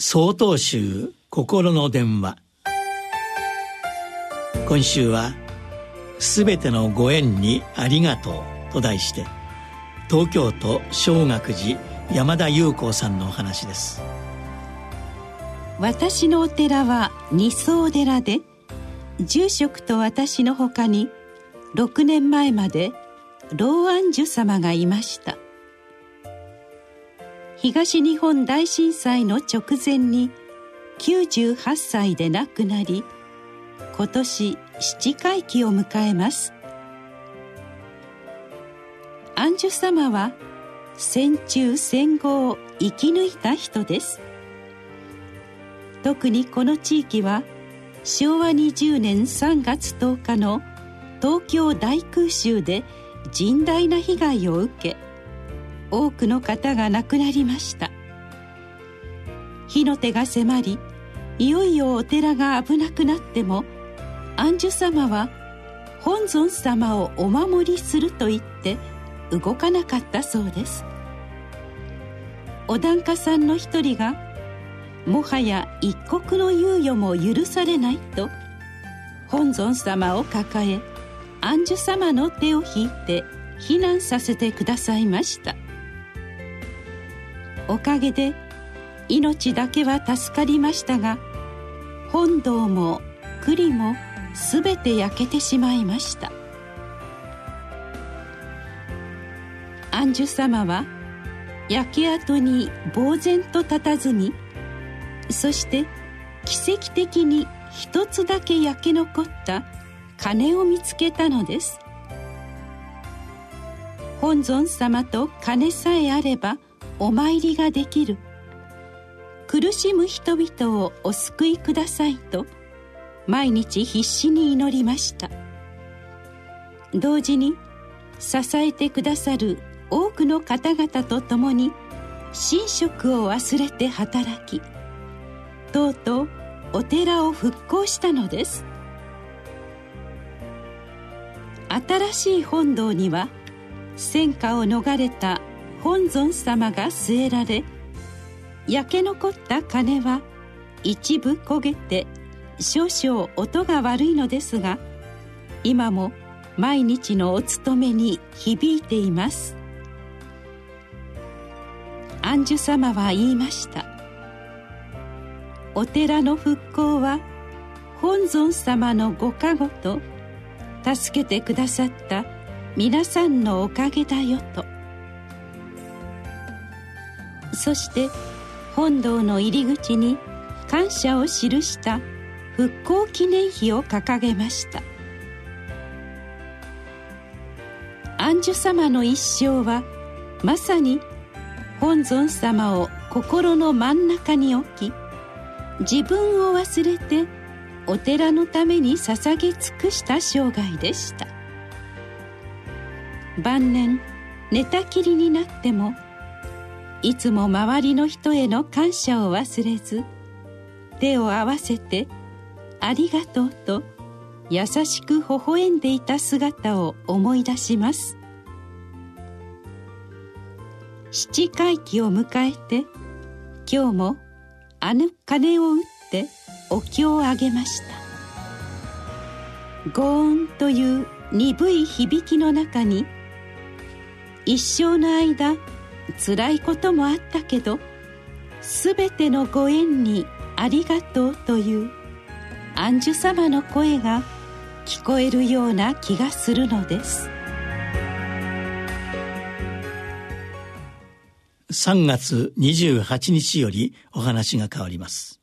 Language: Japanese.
総統集心の電話。今週は「すべてのご縁にありがとう」と題して東京都小学寺山田裕子さんのお話です。私のお寺は二層寺で住職と私のほかに6年前まで老安寿様がいました。東日本大震災の直前に98歳で亡くなり今年七回忌を迎えます。安寿様は戦中戦後を生き抜いた人です。特にこの地域は昭和20年3月10日の東京大空襲で甚大な被害を受け多くの方が亡くなりました。火の手が迫りいよいよお寺が危なくなっても安寿様は本尊様をお守りすると言って動かなかったそうです。お檀家さんの一人がもはや一刻の猶予も許されないと本尊様を抱え安寿様の手を引いて避難させてくださいました。おかげで命だけは助かりましたが本堂も栗も全て焼けてしまいました。安寿様は焼け跡に呆然と佇みそして奇跡的に一つだけ焼け残った鐘を見つけたのです。本尊様と鐘さえあればお参りができる。苦しむ人々をお救いくださいと毎日必死に祈りました。同時に支えてくださる多くの方々と共に神職を忘れて働きとうとうお寺を復興したのです。新しい本堂には戦火を逃れた本尊様が据えられ焼け残った鐘は一部焦げて少々音が悪いのですが今も毎日のお勤めに響いています。安寿様は言いました。お寺の復興は本尊様のご加護と助けてくださった皆さんのおかげだよと。そして本堂の入り口に感謝を記した復興記念碑を掲げました。安寿様の一生はまさに本尊様を心の真ん中に置き自分を忘れてお寺のために捧げ尽くした生涯でした。晩年寝たきりになってもいつも周りの人への感謝を忘れず手を合わせて「ありがとう」と優しく微笑んでいた姿を思い出します。七回忌を迎えて今日もあの鐘を打ってお経をあげました。ゴーンという鈍い響きの中に一生の間辛いこともあったけど全てのご縁にありがとうという安寿様の声が聞こえるような気がするのです。3月28日よりお話が変わります。